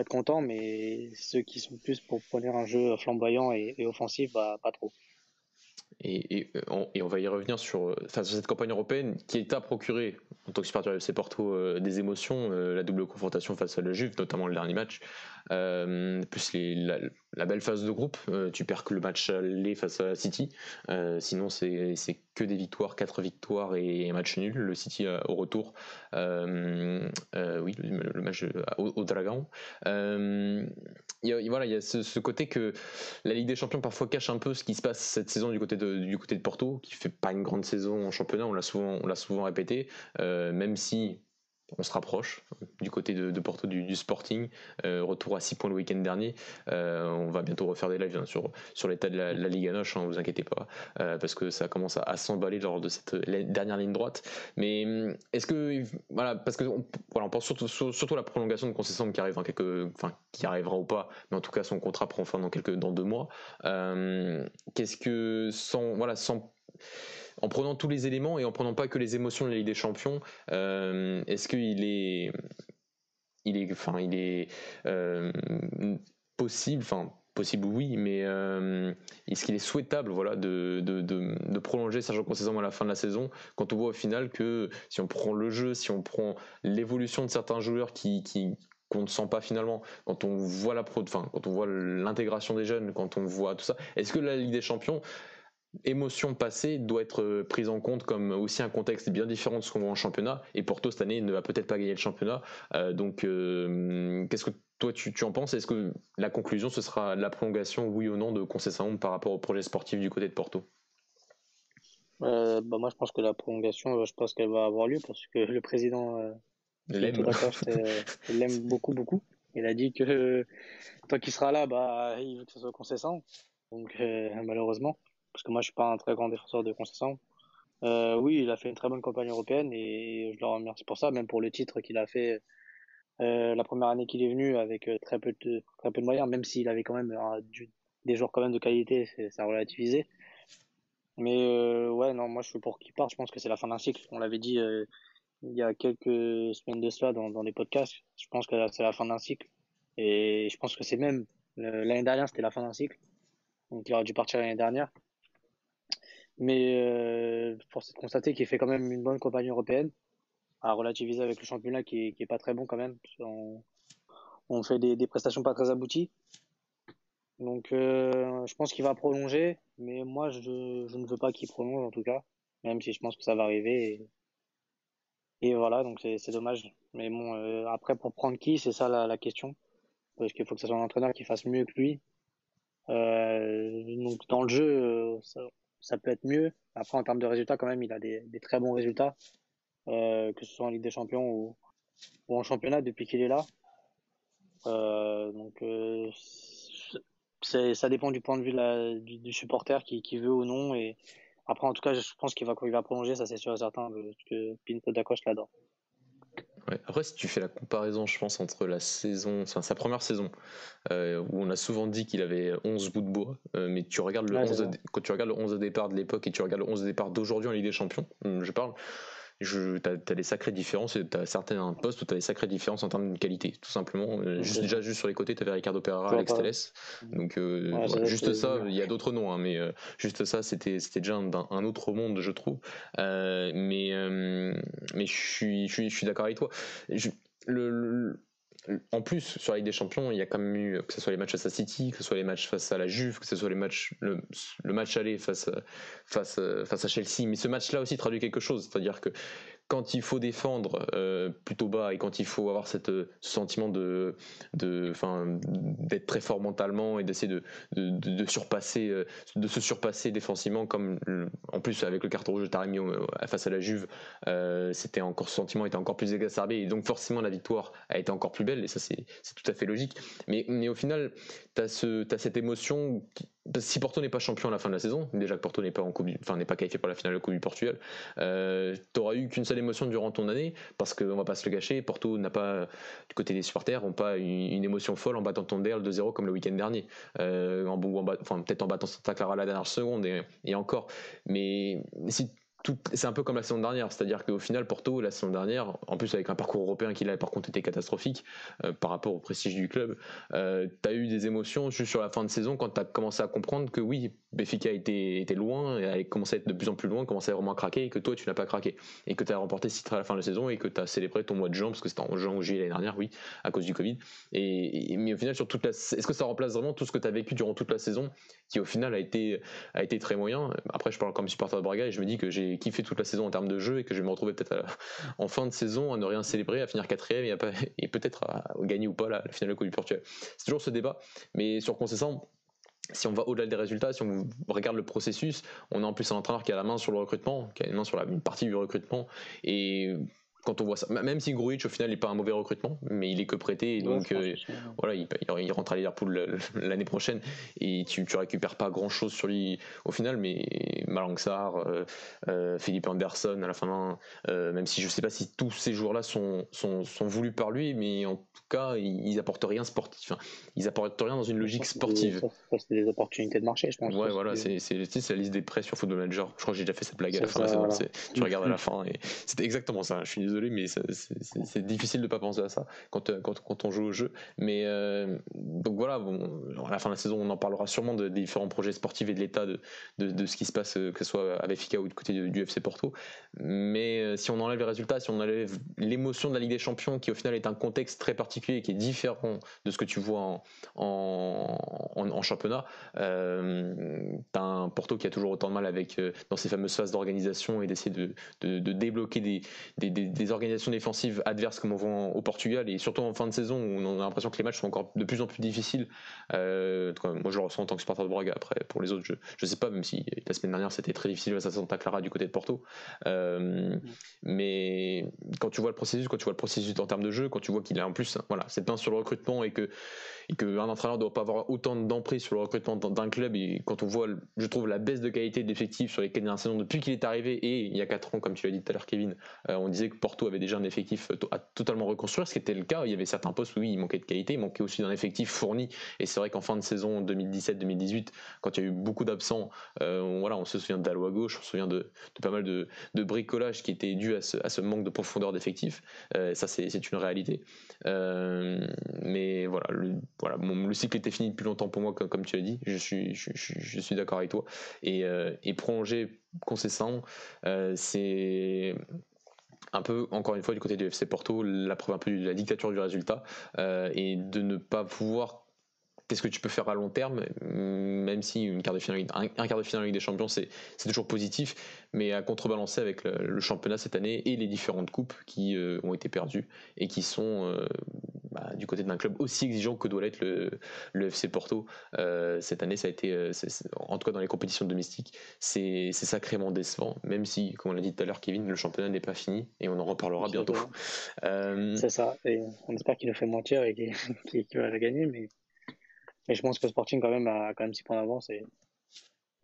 être contents, mais ceux qui sont plus pour prendre un jeu flamboyant et, offensif, bah, pas trop. Et, on, va y revenir sur, sur cette campagne européenne qui t'a procuré, en tant que supporter FC Porto, euh, des émotions, euh, la double confrontation face à la Juve, notamment le dernier match, euh, plus la, belle phase de groupe, euh, tu perds que le match aller face à City. Euh, sinon, c'est que des victoires, quatre victoires et un match nul. Le City au retour, oui, le, match au, Dragon. Y a, voilà, il y a ce, côté que la Ligue des Champions parfois cache un peu ce qui se passe cette saison du côté de, du côté de Porto, qui fait pas une grande saison en championnat. On l'a souvent, on l'a souvent répété, même si on se rapproche du côté de, Porto du, Sporting. Euh, retour à 6 points le week-end dernier. Euh, on va bientôt refaire des lives hein, sur, l'état de la, Ligue à Noche, hein, vous inquiétez pas, euh, parce que ça commence à, s'emballer lors de cette dernière ligne droite. Mais hum, est-ce que, voilà, parce que voilà, on pense surtout, à la prolongation de concession qui arrive, quelques, enfin, qui arrivera ou pas, mais en tout cas son contrat prend fin dans, deux mois. Qu'est-ce que, voilà, sans en prenant tous les éléments et en prenant pas que les émotions de la Ligue des Champions, euh, est-ce qu'il est, il est, enfin, il est euh, possible, enfin possible oui, mais euh, est-ce qu'il est souhaitable voilà, de, de, de, prolonger Sergio Conceição à la fin de la saison quand on voit au final que si on prend le jeu, si on prend l'évolution de certains joueurs qui, qu'on ne sent pas finalement quand on voit la pro, enfin, quand on voit l'intégration des jeunes, quand on voit tout ça, est-ce que la Ligue des Champions émotion passée doit être euh, prise en compte comme aussi un contexte bien différent de ce qu'on voit en championnat. Et Porto cette année ne va peut-être pas gagner le championnat. Euh, donc, euh, qu'est-ce que toi tu, en penses? Est-ce que la conclusion ce sera la prolongation, oui ou non, de Conceição par rapport au projet sportif du côté de Porto? Bah moi je pense que la prolongation, je pense qu'elle va avoir lieu parce que le président l'aime beaucoup beaucoup. Il a dit que tant qu'il sera là, bah il veut que ce soit Conceição. Donc malheureusement parce que moi je suis pas un très grand défenseur de concession. Euh, oui, il a fait une très bonne campagne européenne et je le remercie pour ça, même pour le titre qu'il a fait euh, la première année qu'il est venu avec euh, très peu de moyens, même s'il avait quand même des joueurs quand même de qualité, ça relativisé. Mais ouais, non, moi je suis pour qu'il parte. Je pense que c'est la fin d'un cycle. On l'avait dit il y a quelques semaines de cela dans, dans les podcasts. Je pense que c'est la fin d'un cycle et je pense que c'est même l'année dernière c'était la fin d'un cycle. donc il aurait dû partir l'année dernière. Mais euh, force est de constater qu'il fait quand même une bonne campagne européenne, à relativiser avec le championnat qui est, qui est pas très bon quand même. On, fait des, des prestations pas très abouties. Donc euh, je pense qu'il va prolonger, mais moi je, je ne veux pas qu'il prolonge en tout cas, même si je pense que ça va arriver. Et, voilà, donc c'est dommage. Mais bon, euh, après pour prendre qui, c'est ça la, la question, parce qu'il faut que ce soit un entraîneur qui fasse mieux que lui. Euh, donc dans le jeu, euh, ça, peut être mieux. Après en termes de résultats, quand même, il a des, très bons résultats, euh, que ce soit en Ligue des Champions ou, en championnat depuis qu'il est là. Euh, donc ça dépend du point de vue du, supporter qui, veut ou non. Et après, en tout cas, je pense qu'il va, il va prolonger, ça c'est sûr et certain, parce que Pinto Dacoche l'adore. Ouais. Après, si tu fais la comparaison, je pense, entre la saison, enfin, sa première saison, euh, où on a souvent dit qu'il avait 11 bouts de bois, euh, mais tu regardes le ouais, 11 de, quand tu regardes le 11 de départ de l'époque et tu regardes le 11 de départ d'aujourd'hui en Ligue des Champions, je parle, tu as, des sacrées différences, tu as certains postes où tu as des sacrées différences en termes de qualité, tout simplement. Euh, juste, déjà, juste sur les côtés, tu avais Ricardo Pereira, Alex Telles. Donc, euh, ouais, voilà, juste ça, il y a d'autres noms, hein, mais euh, juste ça, c'était déjà un, un, autre monde, je trouve. Euh, mais, mais je suis, je suis, je suis d'accord avec toi. Je, le, le en plus, sur la Ligue des Champions, il y a quand même eu, que ce soit les matchs face à City, que ce soit les matchs face à la Juve, que ce soit les matchs, le, le match aller face, face, face à Chelsea. Mais ce match-là aussi traduit quelque chose. C'est-à-dire que quand il faut défendre euh, plutôt bas et quand il faut avoir cette, ce sentiment de, d'être très fort mentalement et d'essayer de, surpasser, euh, de se surpasser défensivement, comme en plus avec le carton rouge de Taremi face à la Juve, euh, c'était encore, ce sentiment était encore plus exacerbé et donc forcément la victoire a été encore plus belle et ça c'est, tout à fait logique. Mais, au final, tu as, ce, as cette émotion si Porto n'est pas champion à la fin de la saison, déjà que Porto n'est pas en coupe, enfin n'est pas qualifié pour la finale de la Coupe du Portugal, euh, t'auras eu qu'une seule émotion durant ton année parce qu'on va pas se le gâcher, Porto n'a pas du côté des supporters, ont pas une, émotion folle en battant ton DL 2-0 comme le week-end dernier, euh, en, en, enfin peut-être en battant Santa Clara à la dernière seconde et, et encore, mais si c'est un peu comme la saison dernière, c'est-à-dire qu'au final, Porto, la saison dernière, en plus avec un parcours européen qui là par contre été catastrophique euh, par rapport au prestige du club, euh, tu as eu des émotions juste sur la fin de saison quand tu as commencé à comprendre que oui, Béfica était, loin, et a commencé à être de plus en plus loin, commençait à vraiment craquer et que toi tu n'as pas craqué et que tu as remporté ce titre à la fin de la saison et que tu as célébré ton mois de juin parce que c'était en juin ou juillet l'année dernière, oui, à cause du Covid. Et, mais au final, sur toute la, est-ce que ça remplace vraiment tout ce que tu as vécu durant toute la saison qui au final a été, a été très moyen? Après, je parle comme supporter de Braga et je me dis que j'ai kiffé toute la saison en termes de jeu et que je vais me retrouver peut-être en fin de saison à ne rien célébrer, à finir quatrième et, peut-être à, gagner ou pas la, la finale de Coupe du Portugal. C'est toujours ce débat, mais sur Concessant, si on va au-delà des résultats, si on regarde le processus, on a en plus un entraîneur qui a la main sur le recrutement, qui a la main sur une partie du recrutement, et quand on voit ça. Même si Gruitch au final n'est pas un mauvais recrutement, mais il est que prêté et donc ouais, euh, voilà, il, il, rentre à Liverpool l'année prochaine et tu, tu récupères pas grand chose sur lui au final, mais Malangsar, euh, euh, Philippe Anderson à la fin, euh, même si je sais pas si tous ces joueurs-là sont, sont, sont, voulus par lui, mais en tout cas ils, apportent rien sportif, enfin, ils apportent rien dans une logique sportive. C'est des opportunités de marché, je pense. Ouais, voilà, c'est la liste des prêts sur Football Manager. Je crois que j'ai déjà fait cette blague à la fin. Voilà. Tu regardes à la fin et c'était exactement ça. Je suis désolé mais c'est difficile de pas penser à ça quand, euh, quand, quand on joue au jeu. Mais euh, donc voilà, à la fin de la saison, on en parlera sûrement de, des différents projets sportifs et de l'état de, de, ce qui se passe, euh, que ce soit avec FICA ou du côté du, FC Porto. Mais si on enlève les résultats, si on enlève l'émotion de la Ligue des Champions, qui au final est un contexte très particulier, qui est différent de ce que tu vois en, championnat, euh, tu as un Porto qui a toujours autant de mal avec, dans ces fameuses phases d'organisation et d'essayer de, de, débloquer des organisations défensives adverses comme on voit au Portugal et surtout en fin de saison où on a l'impression que les matchs sont encore de plus en plus difficiles. Euh, moi je le ressens en tant que supporter de Braga. Après pour les autres je, je sais pas même si la semaine dernière c'était très difficile face à Santa Clara du côté de Porto. Euh, mais quand tu vois le processus, quand tu vois le processus en termes de jeu, quand tu vois qu'il a en plus voilà cette main sur le recrutement et que et qu'un entraîneur ne doit pas avoir autant d'emprise sur le recrutement d'un club et quand on voit je trouve la baisse de qualité d'effectifs sur les dernières saisons depuis qu'il est arrivé et il y a 4 ans comme tu l'as dit tout à l'heure Kevin, euh, on disait que Porto avait déjà un effectif à totalement reconstruire, ce qui était le cas. Il y avait certains postes où oui, il manquait de qualité, il manquait aussi d'un effectif fourni. Et c'est vrai qu'en fin de saison 2017-2018, quand il y a eu beaucoup d'absents, voilà, on se souvient de Dalo à gauche, on se souvient de, pas mal de, bricolage qui était dû à ce, manque de profondeur d'effectif. ça, c'est une réalité. mais voilà, voilà le cycle était fini depuis longtemps pour moi, comme, tu as dit. Je suis, je, suis d'accord avec toi. Et, et prolonger concessant, euh, c'est un peu, encore une fois, du côté du FC Porto, la preuve un peu de la dictature du résultat euh, et de ne pas pouvoir qu'est-ce que tu peux faire à long terme, même si une quart de finale, un, quart de finale Ligue des Champions, c'est toujours positif, mais à contrebalancer avec le, championnat cette année et les différentes coupes qui euh, ont été perdues et qui sont euh, bah, du côté d'un club aussi exigeant que doit l'être le, le, FC Porto. Euh, cette année, ça a été, en tout cas dans les compétitions domestiques, c'est sacrément décevant, même si, comme on l'a dit tout à l'heure, Kevin, le championnat n'est pas fini et on en reparlera bientôt. C'est ça, et on espère qu'il nous fait mentir et qu'il va gagner, mais mais je pense que Sporting quand même a quand même 6 points d'avance. Et...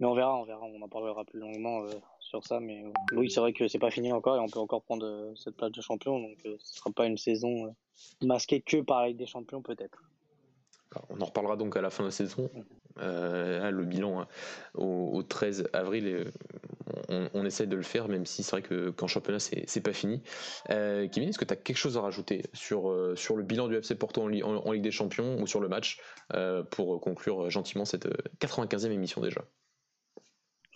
Mais on verra, on verra, on en parlera plus longuement euh, sur ça. Mais euh, oui, c'est vrai que c'est pas fini encore et on peut encore prendre euh, cette place de champion. Donc ce sera pas une saison masquée que par la des Champions peut-être. On en reparlera donc à la fin de la saison. le bilan hein, au, 13 avril, on, essaie de le faire, même si c'est vrai que qu'en championnat, c'est pas fini. Euh, Kevin, est-ce que tu as quelque chose à rajouter sur, euh, le bilan du FC Porto en, Ligue des Champions ou sur le match euh, pour conclure gentiment cette 95e émission déjà?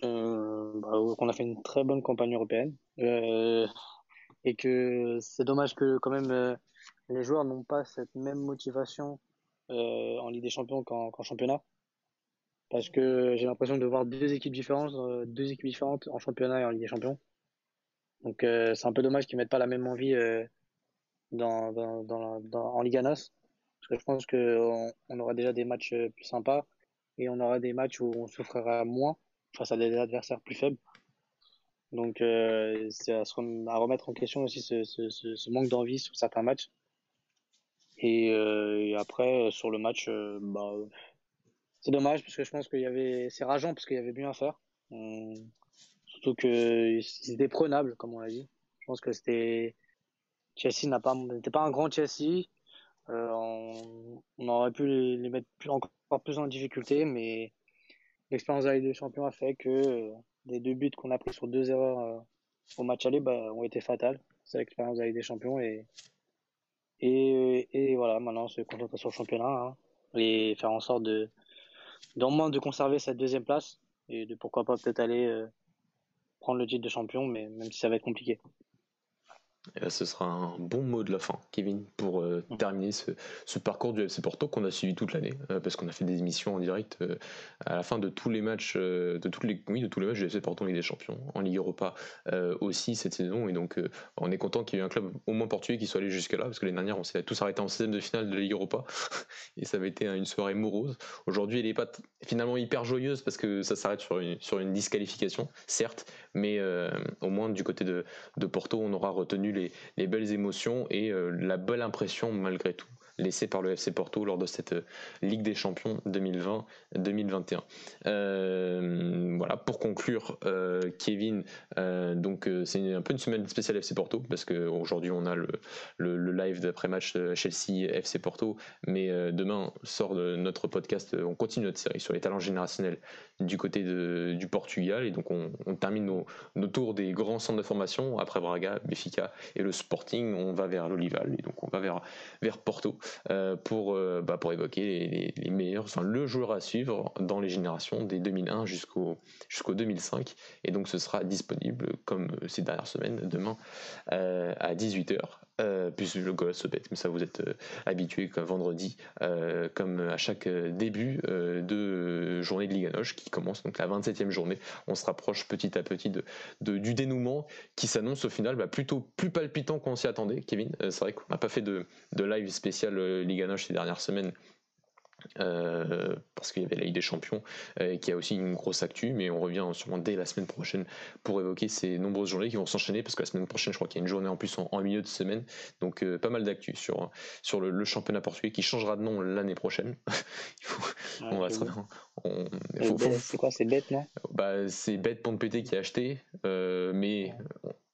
Bah, On a fait une très bonne campagne européenne. Et que c'est dommage que quand même les joueurs n'ont pas cette même motivation en Ligue des Champions qu'en championnat parce que j'ai l'impression de voir deux équipes différentes, euh, deux équipes différentes en championnat et en Ligue des Champions. Donc euh, c'est un peu dommage qu'ils mettent pas la même envie euh, dans, dans, dans, dans, en Liga NOS. Parce que je pense qu'on on aura déjà des matchs plus sympas et on aura des matchs où on souffrira moins face à des adversaires plus faibles. Donc c'est à, remettre en question aussi ce, ce, ce, manque d'envie sur certains matchs. Et, et, après sur le match, bah, c'est dommage parce que je pense qu'il y avait, c'est rageant parce qu'il y avait bien à faire. Surtout que c'était prenable, comme on l'a dit. Je pense que c'était, Chelsea n'a pas, n'était pas un grand Chelsea. Euh, on, aurait pu les, mettre encore plus en difficulté, mais l'expérience Ligue des Champions a fait que euh, les deux buts qu'on a pris sur deux erreurs euh, au match aller bah, ont été fatales. C'est l'expérience Ligue des Champions et, et, et voilà, maintenant on se concentre sur le championnat hein, et faire en sorte de, au moins de conserver cette deuxième place et de pourquoi pas peut-être aller euh, prendre le titre de champion, mais même si ça va être compliqué. Et ce sera un bon mot de la fin, Kevin, pour euh, mm. terminer ce, parcours du FC Porto qu'on a suivi toute l'année, euh, parce qu'on a fait des émissions en direct euh, à la fin de tous les matchs, de toutes les, oui, de tous les matchs du FC Porto en Ligue des Champions, en Ligue Europa aussi cette saison, et donc on est content qu'il y ait un club au moins portugais qui soit allé jusque là, parce que l'année dernière on s'est tous arrêtés en 16 de finale de Ligue Europa, et ça avait été une soirée morose. Aujourd'hui elle n'est pas finalement hyper joyeuse parce que ça s'arrête sur une, sur une disqualification, certes, mais au moins du côté de, de Porto on aura retenu les, belles émotions et euh, la belle impression malgré tout laissée par le FC Porto lors de cette euh, Ligue des Champions 2020-2021. Euh, voilà, pour conclure, Kevin, donc c'est un peu une semaine spéciale FC Porto parce qu'aujourd'hui on a le, le, live d'après-match Chelsea FC Porto, mais demain sort de notre podcast, on continue notre série sur les talents générationnels du côté de, du Portugal. Et donc, on, termine nos, nos, tours des grands centres de formation. Après Braga, Benfica et le Sporting, on va vers l'Olival. Et donc, on va vers, vers Porto euh, pour, euh, bah, pour évoquer les, meilleurs, enfin, le joueur à suivre dans les générations des 2001 jusqu'au jusqu'au 2005. Et donc, ce sera disponible, comme ces dernières semaines, demain euh, à 18h euh, plus le goal se bête, mais ça vous êtes euh, habitué comme vendredi, euh, comme à chaque début de journée de Liga Noche qui commence donc la 27e journée. On se rapproche petit à petit de, du dénouement qui s'annonce au final bah, plutôt plus palpitant qu'on s'y attendait, Kevin. c'est vrai qu'on n'a pas fait de, de live spécial Liga Noche ces dernières semaines euh, parce qu'il y avait la Ligue des Champions euh, qui a aussi une grosse actu, mais on revient sûrement dès la semaine prochaine pour évoquer ces nombreuses journées qui vont s'enchaîner parce que la semaine prochaine, je crois qu'il y a une journée en plus en, milieu de semaine, donc euh, pas mal d'actu sur, sur le, championnat portugais qui changera de nom l'année prochaine. on va C'est quoi, c'est bête, non? Bah, C'est bête PT qui a acheté, mais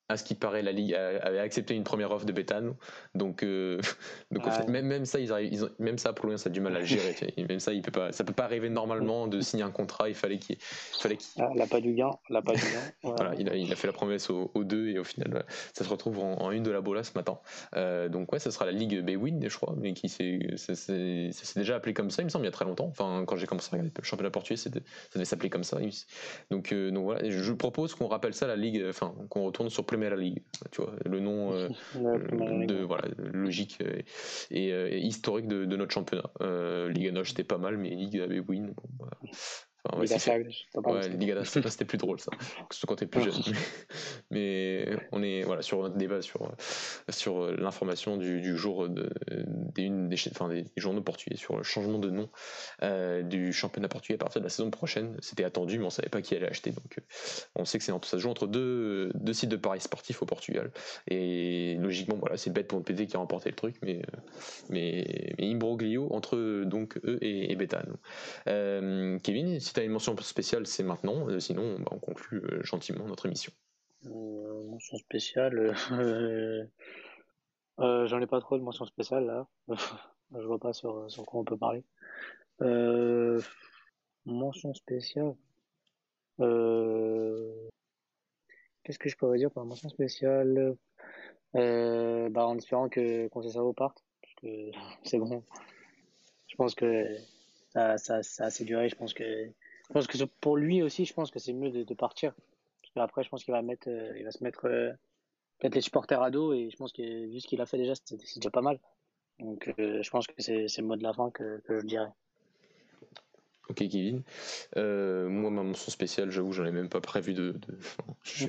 à ce qui paraît, la Ligue avait accepté une première offre de Béthane. Donc, euh, donc même, même, ça, ils arrivent, même ça, pour lui, ça a du mal à gérer. même ça, il peut pas, ça peut pas arriver normalement de signer un contrat. Il fallait qu'il. Fallait ah, pas du gain. L'a pas du gain. voilà, il a, il a, fait la promesse aux, deux et au final, ça se retrouve en, une de la bola ce matin. Euh, donc, ouais, ça sera la Ligue Bewin, je crois, mais qui s'est déjà appelé comme ça, il me semble, il y a très longtemps. Enfin, quand j'ai commencé à regarder le championnat portugais, ça devait s'appeler comme ça. Donc, euh, donc voilà, je propose qu'on rappelle ça la Ligue, enfin, qu'on retourne sur Premier League, tu vois, le nom euh, de, voilà, logique et, historique de, notre championnat. Euh, Ligue Noche c'était pas mal, mais Ligue avait win. Bon, bah, Enfin, ouais, ouais, c'était plus drôle ça, quand t'es plus jeune. Mais on est voilà sur notre débat sur sur l'information du, du, jour de, des, une, des, enfin, des, journaux portugais sur le changement de nom euh, du championnat portugais à partir de la saison prochaine. C'était attendu, mais on savait pas qui allait acheter. Donc euh, on sait que c'est ça se joue entre deux, deux sites de paris sportifs au Portugal. Et logiquement, voilà, c'est bête pour le PT qui a remporté le truc, mais mais, mais imbroglio entre donc eux et, et Euh, Kevin, si tu as une mention spéciale, c'est maintenant. Euh, sinon, bah, on conclut euh, gentiment notre émission. Euh, mention spéciale. J'en ai pas trop de mention spéciale là. Je vois pas sur, sur quoi on peut parler. mention spéciale. Qu'est-ce que je pourrais dire par mention spéciale? Bah, En espérant que Conceição parte, parce que c'est bon. Je pense que ça, ça, ça a assez duré. Je pense que je pense que pour lui aussi, je pense que c'est mieux de, partir. Parce qu'après, je pense qu'il va euh, va se mettre euh, peut-être les supporters à dos et je pense que vu ce qu'il a fait déjà, c'est déjà pas mal. Donc, euh, je pense que c'est le mot de la fin que, que je dirais. Ok Kevin. Euh, moi ma mention spéciale, j'avoue, j'en ai même pas prévu de. je,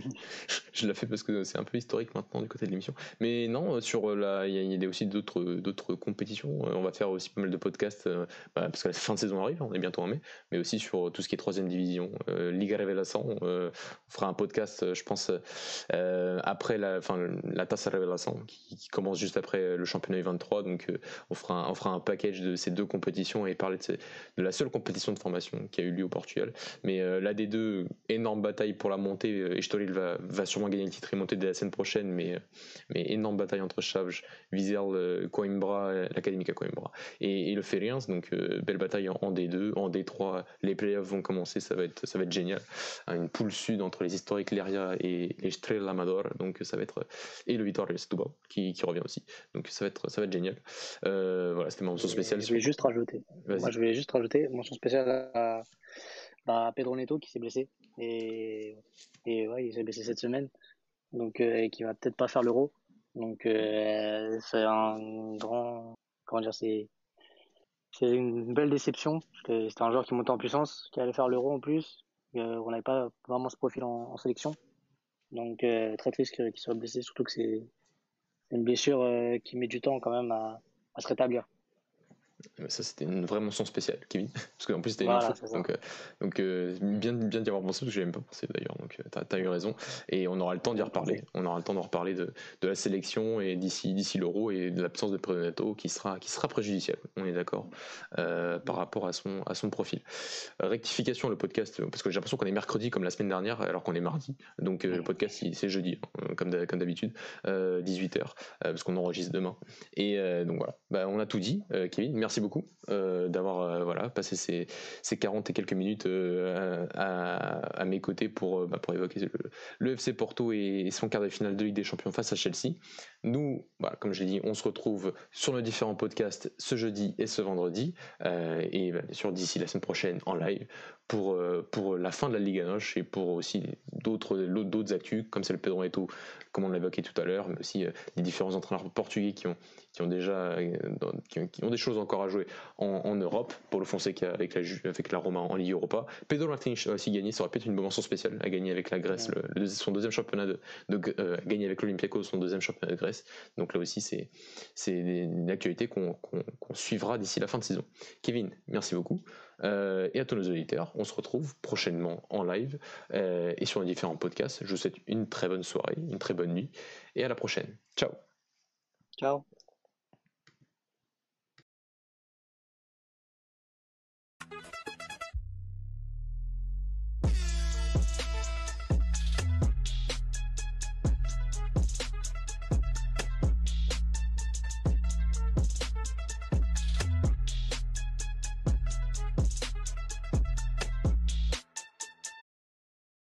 je, l'ai fait parce que c'est un peu historique maintenant du côté de l'émission. Mais non, sur euh, la, il y, a aussi d'autres d'autres compétitions. Euh, on va faire aussi pas mal de podcasts bah, parce que la fin de saison arrive, on est bientôt en mai, mais aussi sur tout ce qui est troisième division, Liga Revelação. on fera un podcast, je pense, après la, fin, la Taça Revelação qui, commence juste après le championnat U23. Donc on fera un, on fera un package de ces deux compétitions et parler de la seule compétition de formation qui a eu lieu au Portugal. Mais euh, des deux, énorme bataille pour la montée. Euh, Estoril va, va sûrement gagner le titre et monter dès la semaine prochaine, mais, euh, mais énorme bataille entre Chaves, Vizela, Coimbra, l'Académica Coimbra et, et, le Feriens. Donc belle bataille en, D2, en D3. Les playoffs vont commencer, ça va être, ça va être génial. Une poule sud entre les historiques Leria et les Estrela Amador. Donc ça va être et le Vitória Setúbal qui, qui revient aussi. Donc ça va être, ça va être génial. voilà, c'était ma mention spéciale. Je vais juste rajouter. Moi, je vais juste rajouter mention spéciale à, bah, Pedro Neto qui s'est blessé. Et, et ouais, il s'est blessé cette semaine. Donc, euh, et qui va peut-être pas faire l'euro. Donc, euh, c'est un grand. Comment dire, c'est. C'est une belle déception. C'était un joueur qui montait en puissance, qui allait faire l'euro en plus. Euh, on n'avait pas vraiment ce profil en, sélection. Donc, très triste qu'il soit blessé, surtout que c'est une blessure qui met du temps quand même à, à se rétablir. Ça, c'était une vraie mention spéciale, Kevin. Parce qu'en plus, c'était une info. Donc, euh, donc euh, bien, bien d'y avoir pensé, parce que j'ai même pas pensé d'ailleurs. Donc, euh, tu as, eu raison. Et on aura le temps d'y reparler. On aura le temps d'en reparler de, de, la sélection et d'ici, d'ici l'euro et de l'absence de Predonato qui sera, qui sera préjudiciable. On est d'accord par rapport à son, à son profil. rectification, le podcast, parce que j'ai l'impression qu'on est mercredi comme la semaine dernière, alors qu'on est mardi. Donc, le podcast, c'est jeudi, hein, comme d'habitude, 18h, parce qu'on enregistre demain. Et donc voilà, bah, on a tout dit, Kevin. Merci beaucoup euh, d'avoir euh, voilà, passé ces, ces, 40 et quelques minutes euh, à, mes côtés pour, bah, pour évoquer le, FC Porto et son quart de finale de Ligue des Champions face à Chelsea. Nous, bah, comme je l'ai dit, on se retrouve sur nos différents podcasts ce jeudi et ce vendredi. et bah, bien sûr, d'ici la semaine prochaine en live pour, pour la fin de la Ligue à Noche et pour aussi d'autres d'autres actus comme celle de Pedro Neto, comme on l'a évoqué tout à l'heure, mais aussi les différents entraîneurs portugais qui ont, qui ont déjà qui ont des choses encore à jouer en, Europe. Pour le Fonseca avec la, avec la Roma en Ligue Europa. Pedro Martins a aussi gagné, ça aurait pu être une mention spéciale à gagner avec la Grèce, le, son deuxième championnat de, euh, gagner avec l'Olympiakos son deuxième championnat de Grèce. Donc là aussi, c'est une actualité qu'on suivra d'ici la fin de saison. Kevin, merci beaucoup. Euh, et à tous nos auditeurs, on se retrouve prochainement en live euh, et sur les différents podcasts. Je vous souhaite une très bonne soirée, une très bonne nuit et à la prochaine. Ciao. Ciao.